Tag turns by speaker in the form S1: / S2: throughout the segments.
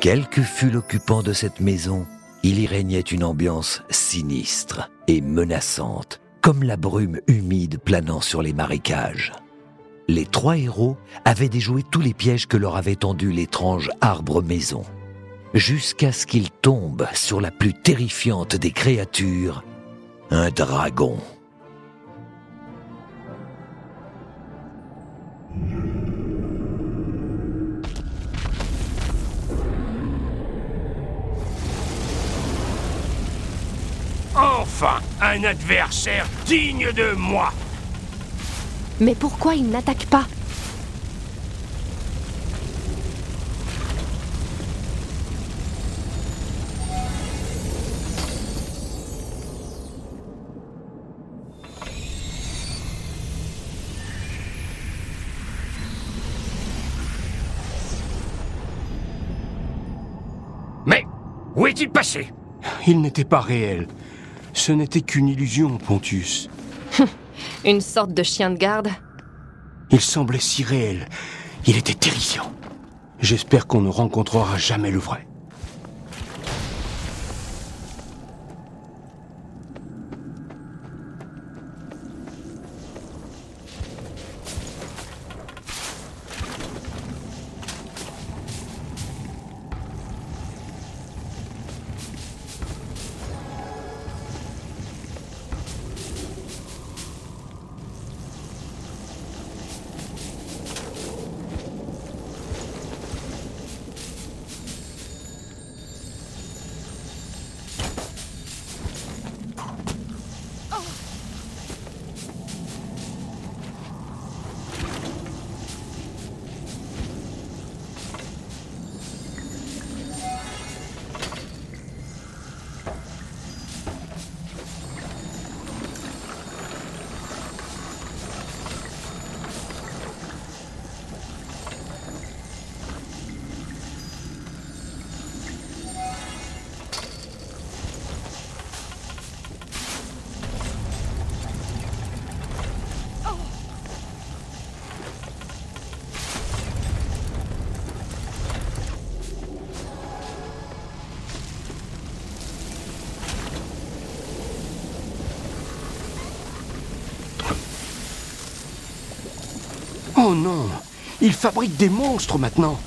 S1: Quel que fût l'occupant de cette maison, il y régnait une ambiance sinistre et menaçante, comme la brume humide planant sur les marécages. Les trois héros avaient déjoué tous les pièges que leur avait tendus l'étrange arbre-maison, jusqu'à ce qu'ils tombent sur la plus terrifiante des créatures, un dragon.
S2: Enfin, un adversaire digne de moi.
S3: Mais pourquoi il n'attaque pas?
S2: Mais où est-il passé?
S4: Il n'était pas réel. Ce n'était qu'une illusion, Pontus.
S3: Une sorte de chien de garde
S4: Il semblait si réel. Il était terrifiant. J'espère qu'on ne rencontrera jamais le vrai. Oh non. Il fabrique des monstres maintenant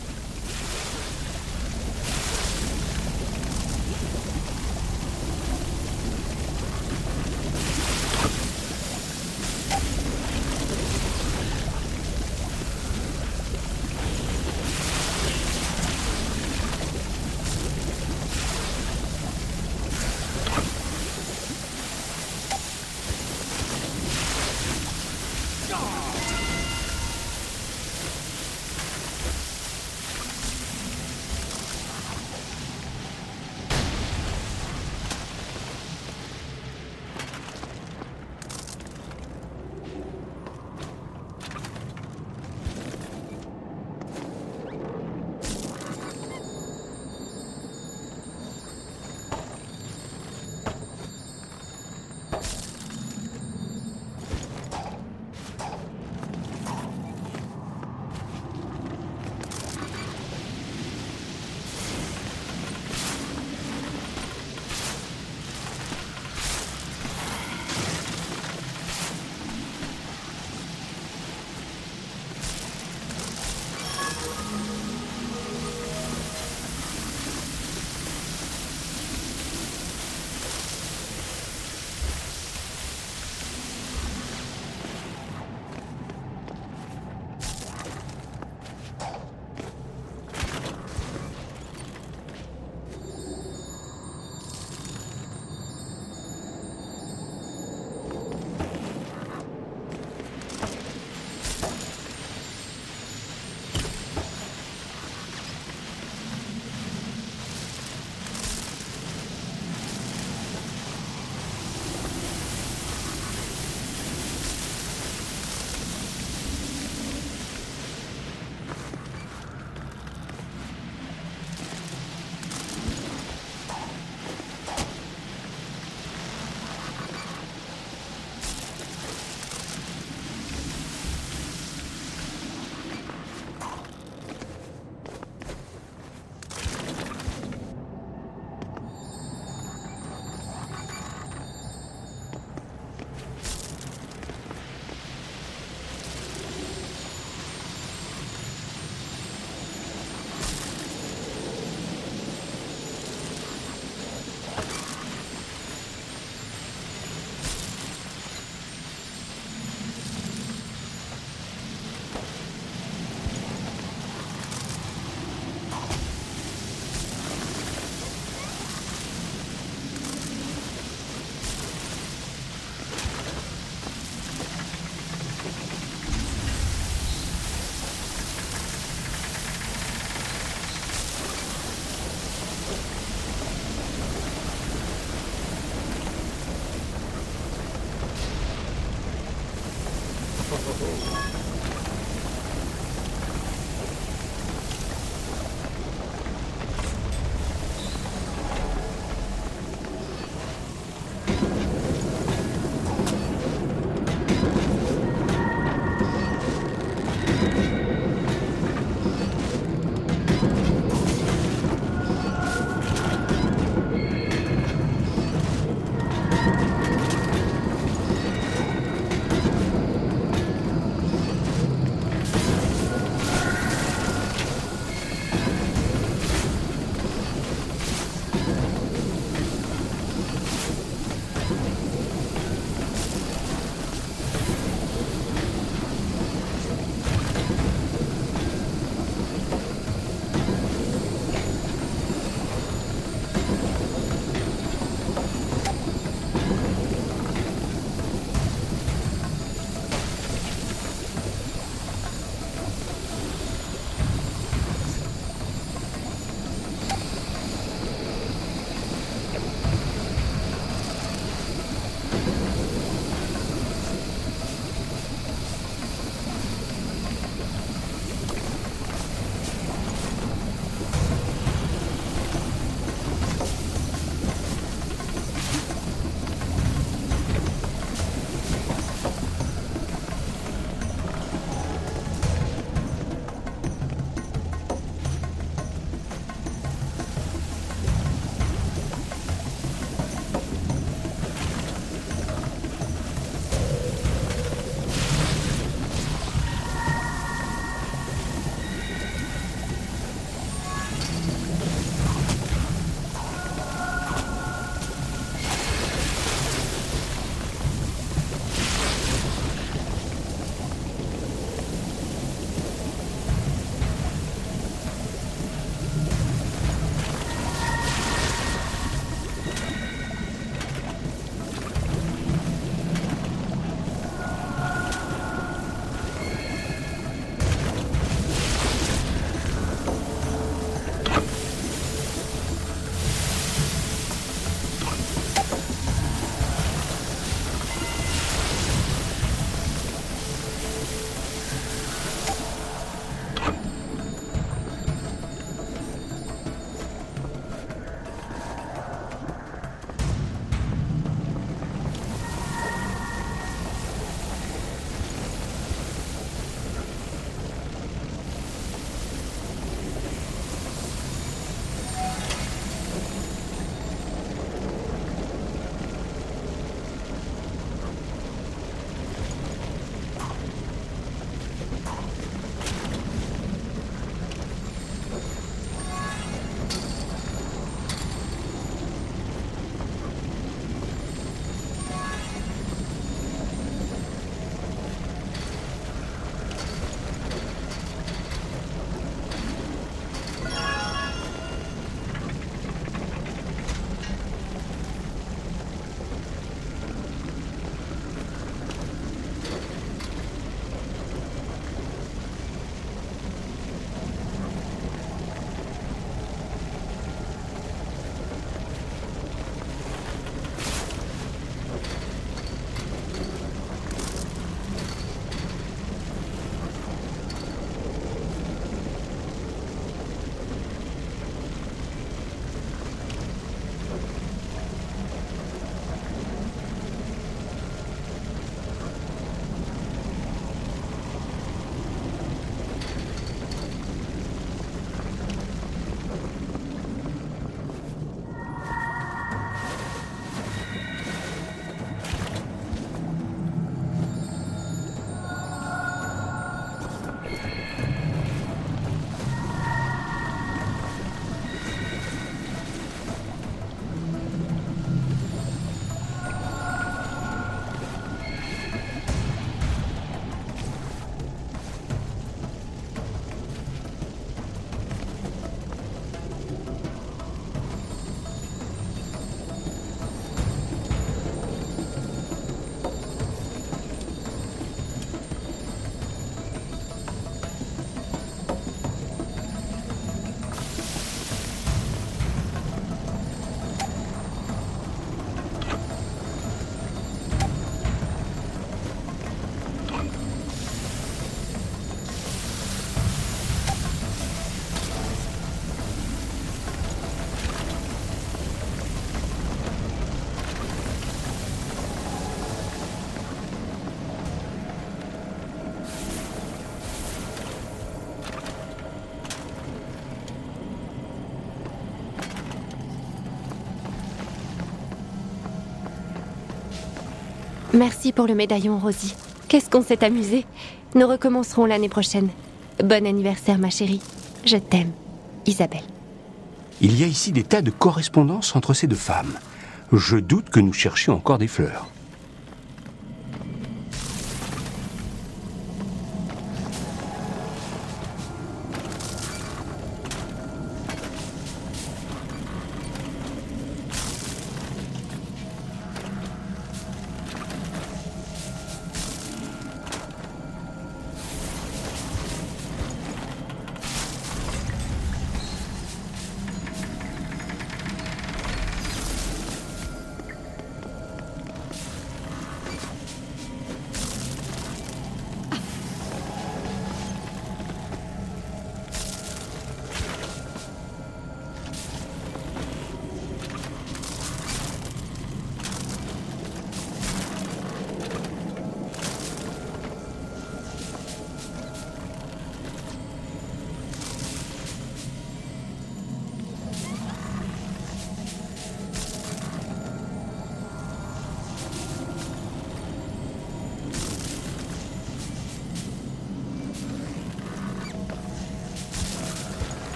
S4: Oh.
S3: Merci pour le médaillon, Rosie. Qu'est-ce qu'on s'est amusé. Nous recommencerons l'année prochaine. Bon anniversaire, ma chérie. Je t'aime, Isabelle.
S4: Il y a ici des tas de correspondances entre ces deux femmes. Je doute que nous cherchions encore des fleurs.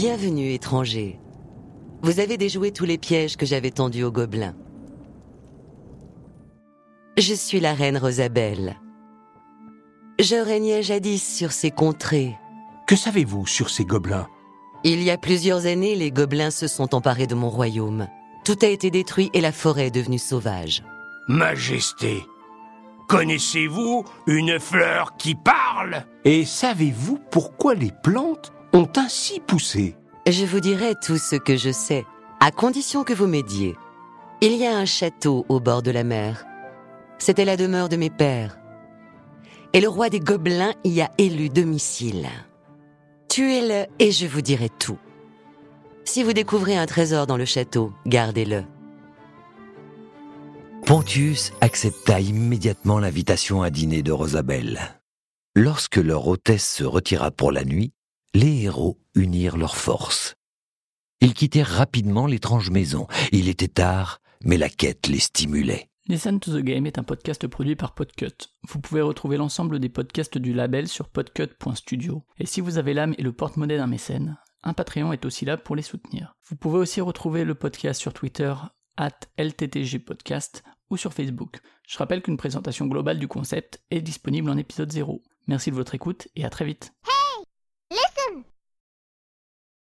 S5: Bienvenue, étranger. Vous avez déjoué tous les pièges que j'avais tendus aux gobelins. Je suis la reine Rosabelle. Je régnais jadis sur ces contrées.
S4: Que savez-vous sur ces gobelins?
S5: Il y a plusieurs années, les gobelins se sont emparés de mon royaume. Tout a été détruit et la forêt est devenue sauvage.
S2: Majesté, connaissez-vous une fleur qui parle?
S4: Et savez-vous pourquoi les plantes ont ainsi poussé
S5: Je vous dirai tout ce que je sais, à condition que vous m'aidiez. Il y a un château au bord de la mer. C'était la demeure de mes pères. Et le roi des gobelins y a élu domicile. Tuez-le et je vous dirai tout. Si vous découvrez un trésor dans le château, gardez-le.
S1: Pontius accepta immédiatement l'invitation à dîner de Rosabelle. Lorsque leur hôtesse se retira pour la nuit, les héros unirent leurs forces. Ils quittèrent rapidement l'étrange maison. Il était tard, mais la quête les stimulait.
S6: Listen to the Game est un podcast produit par Podcut. Vous pouvez retrouver l'ensemble des podcasts du label sur podcut.studio. Et si vous avez l'âme et le porte-monnaie d'un mécène, un Patreon est aussi là pour les soutenir. Vous pouvez aussi retrouver le podcast sur Twitter, at LTTGpodcast, ou sur Facebook. Je rappelle qu'une présentation globale du concept est disponible en épisode 0. Merci de votre écoute et à très vite.